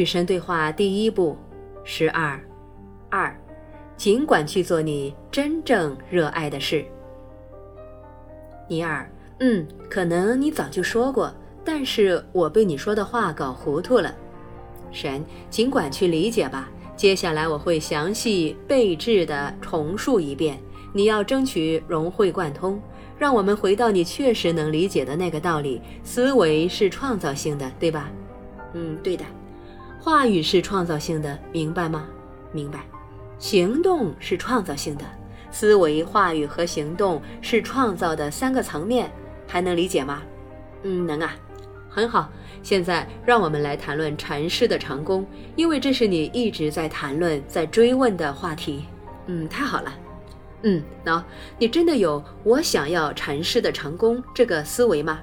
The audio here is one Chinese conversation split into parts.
与神对话第一步，十二，二，尽管去做你真正热爱的事。尼尔，嗯，可能你早就说过，但是我被你说的话搞糊涂了。神，尽管去理解吧。接下来我会详细备至的重述一遍，你要争取融会贯通。让我们回到你确实能理解的那个道理：思维是创造性的，对吧？嗯，对的。话语是创造性的，明白吗？明白。行动是创造性的，思维、话语和行动是创造的三个层面，还能理解吗？嗯，能啊。很好。现在让我们来谈论禅师的成功，因为这是你一直在谈论、在追问的话题。嗯，太好了。嗯，喏，你真的有我想要禅师的成功这个思维吗？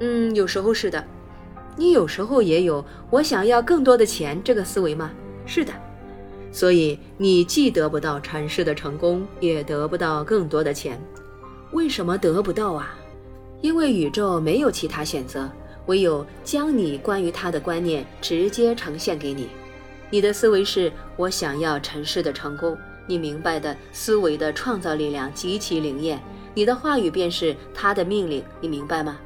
嗯，有时候是的。你有时候也有我想要更多的钱这个思维吗？是的。所以你既得不到禅师的成功，也得不到更多的钱。为什么得不到啊？因为宇宙没有其他选择，唯有将你关于他的观念直接呈现给你。你的思维是我想要禅师的成功。你明白的思维的创造力量极其灵验，你的话语便是他的命令，你明白吗？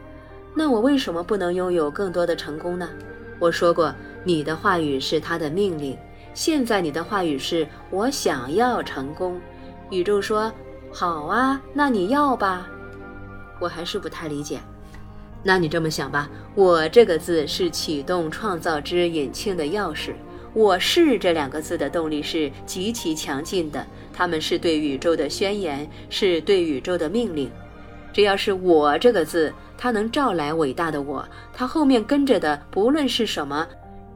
那我为什么不能拥有更多的成功呢？我说过，你的话语是他的命令。现在你的话语是我想要成功。宇宙说好啊，那你要吧？我还是不太理解。那你这么想吧，我这个字是启动创造之引擎的钥匙。我是这两个字的动力是极其强劲的，他们是对宇宙的宣言，是对宇宙的命令。只要是我这个字，它能召来伟大的我，它后面跟着的不论是什么，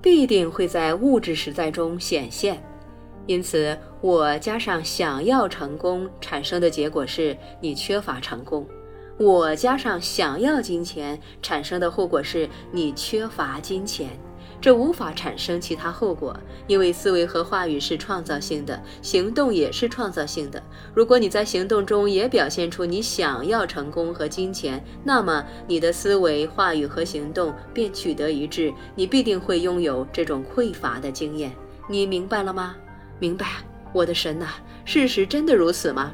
必定会在物质时代中显现。因此，我加上想要成功产生的结果是你缺乏成功；我加上想要金钱产生的后果是你缺乏金钱。这无法产生其他后果，因为思维和话语是创造性的，行动也是创造性的。如果你在行动中也表现出你想要成功和金钱，那么你的思维、话语和行动便取得一致，你必定会拥有这种匮乏的经验。你明白了吗？明白，我的神呐！事实真的如此吗？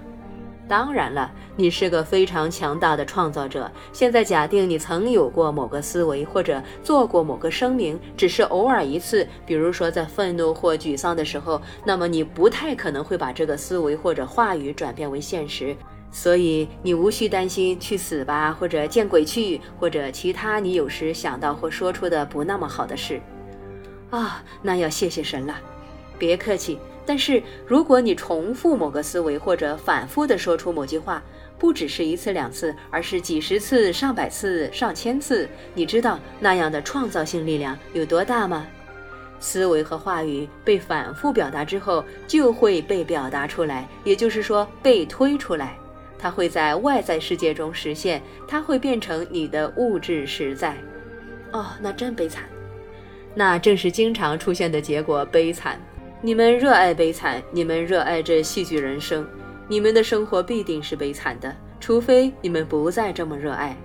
当然了，你是个非常强大的创造者。现在假定你曾有过某个思维，或者做过某个声明，只是偶尔一次，比如说在愤怒或沮丧的时候，那么你不太可能会把这个思维或者话语转变为现实。所以你无需担心去死吧，或者见鬼去，或者其他你有时想到或说出的不那么好的事。啊，那要谢谢神了。别客气。但是，如果你重复某个思维，或者反复地说出某句话，不只是一次两次，而是几十次、上百次、上千次，你知道那样的创造性力量有多大吗？思维和话语被反复表达之后，就会被表达出来，也就是说被推出来。它会在外在世界中实现，它会变成你的物质实在。哦，那真悲惨。那正是经常出现的结果，悲惨。你们热爱悲惨，你们热爱这戏剧人生，你们的生活必定是悲惨的，除非你们不再这么热爱。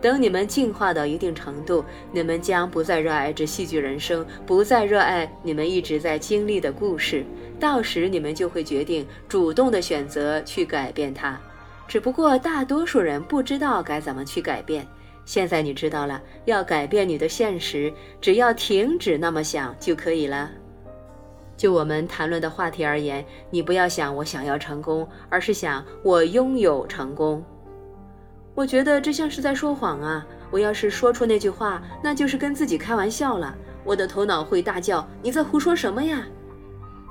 等你们进化到一定程度，你们将不再热爱这戏剧人生，不再热爱你们一直在经历的故事。到时你们就会决定主动的选择去改变它。只不过大多数人不知道该怎么去改变。现在你知道了，要改变你的现实，只要停止那么想就可以了。就我们谈论的话题而言，你不要想我想要成功，而是想我拥有成功。我觉得这像是在说谎啊！我要是说出那句话，那就是跟自己开玩笑了。我的头脑会大叫：“你在胡说什么呀？”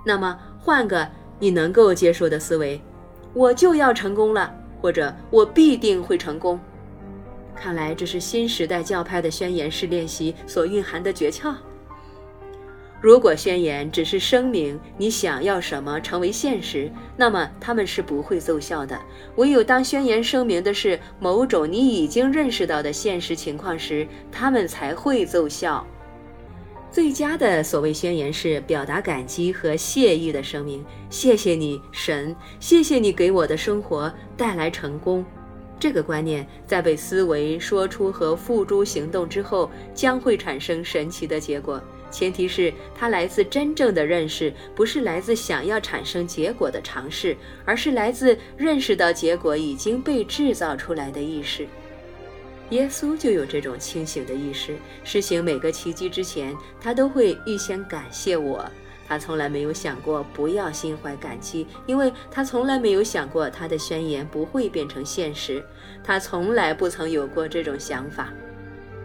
那么换个你能够接受的思维，我就要成功了，或者我必定会成功。看来这是新时代教派的宣言式练习所蕴含的诀窍。如果宣言只是声明你想要什么成为现实，那么他们是不会奏效的。唯有当宣言声明的是某种你已经认识到的现实情况时，他们才会奏效。最佳的所谓宣言是表达感激和谢意的声明：谢谢你，神，谢谢你给我的生活带来成功。这个观念在被思维说出和付诸行动之后，将会产生神奇的结果。前提是它来自真正的认识，不是来自想要产生结果的尝试，而是来自认识到结果已经被制造出来的意识。耶稣就有这种清醒的意识，施行每个奇迹之前，他都会预先感谢我。他从来没有想过不要心怀感激，因为他从来没有想过他的宣言不会变成现实。他从来不曾有过这种想法。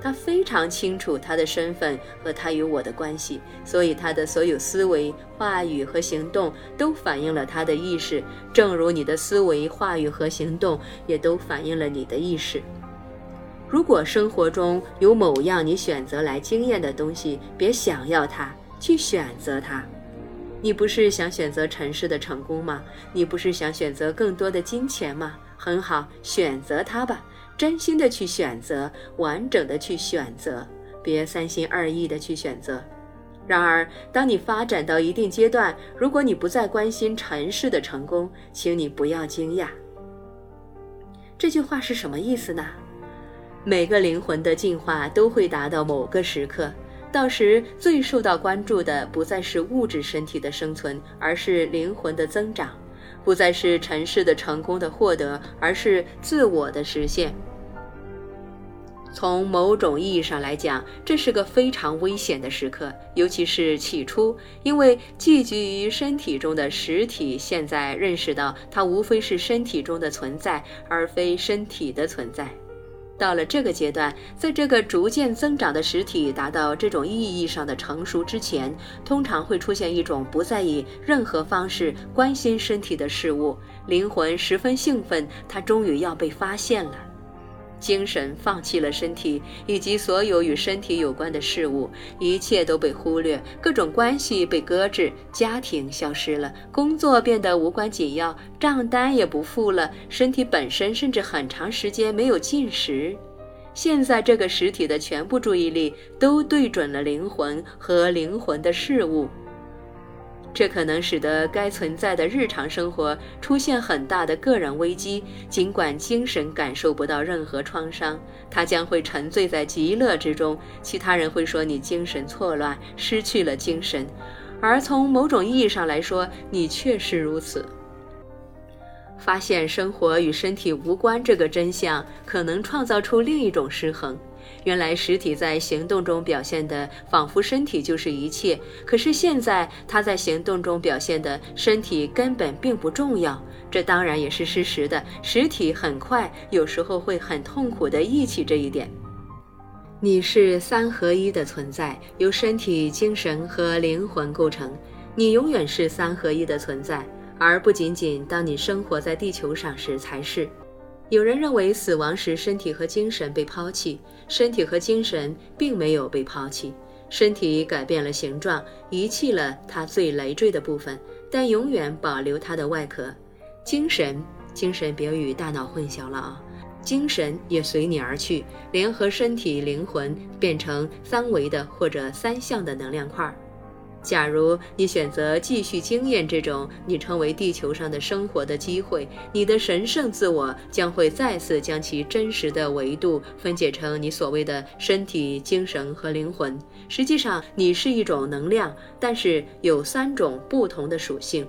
他非常清楚他的身份和他与我的关系，所以他的所有思维、话语和行动都反映了他的意识，正如你的思维、话语和行动也都反映了你的意识。如果生活中有某样你选择来经验的东西，别想要它，去选择它。你不是想选择尘世的成功吗？你不是想选择更多的金钱吗？很好，选择它吧。真心的去选择，完整的去选择，别三心二意的去选择。然而，当你发展到一定阶段，如果你不再关心尘世的成功，请你不要惊讶。这句话是什么意思呢？每个灵魂的进化都会达到某个时刻，到时最受到关注的不再是物质身体的生存，而是灵魂的增长。不再是尘世的成功的获得，而是自我的实现。从某种意义上来讲，这是个非常危险的时刻，尤其是起初，因为寄居于身体中的实体现在认识到，它无非是身体中的存在，而非身体的存在。到了这个阶段，在这个逐渐增长的实体达到这种意义上的成熟之前，通常会出现一种不再以任何方式关心身体的事物。灵魂十分兴奋，它终于要被发现了。精神放弃了身体以及所有与身体有关的事物，一切都被忽略，各种关系被搁置，家庭消失了，工作变得无关紧要，账单也不付了，身体本身甚至很长时间没有进食。现在这个实体的全部注意力都对准了灵魂和灵魂的事物。这可能使得该存在的日常生活出现很大的个人危机。尽管精神感受不到任何创伤，他将会沉醉在极乐之中。其他人会说你精神错乱，失去了精神，而从某种意义上来说，你确实如此。发现生活与身体无关这个真相，可能创造出另一种失衡。原来实体在行动中表现的仿佛身体就是一切，可是现在他在行动中表现的身体根本并不重要。这当然也是事实的。实体很快，有时候会很痛苦地忆起这一点。你是三合一的存在，由身体、精神和灵魂构成。你永远是三合一的存在，而不仅仅当你生活在地球上时才是。有人认为死亡时身体和精神被抛弃，身体和精神并没有被抛弃。身体改变了形状，遗弃了它最累赘的部分，但永远保留它的外壳。精神，精神别与大脑混淆了啊！精神也随你而去，联合身体、灵魂，变成三维的或者三相的能量块。假如你选择继续经验这种你称为地球上的生活的机会，你的神圣自我将会再次将其真实的维度分解成你所谓的身体、精神和灵魂。实际上，你是一种能量，但是有三种不同的属性。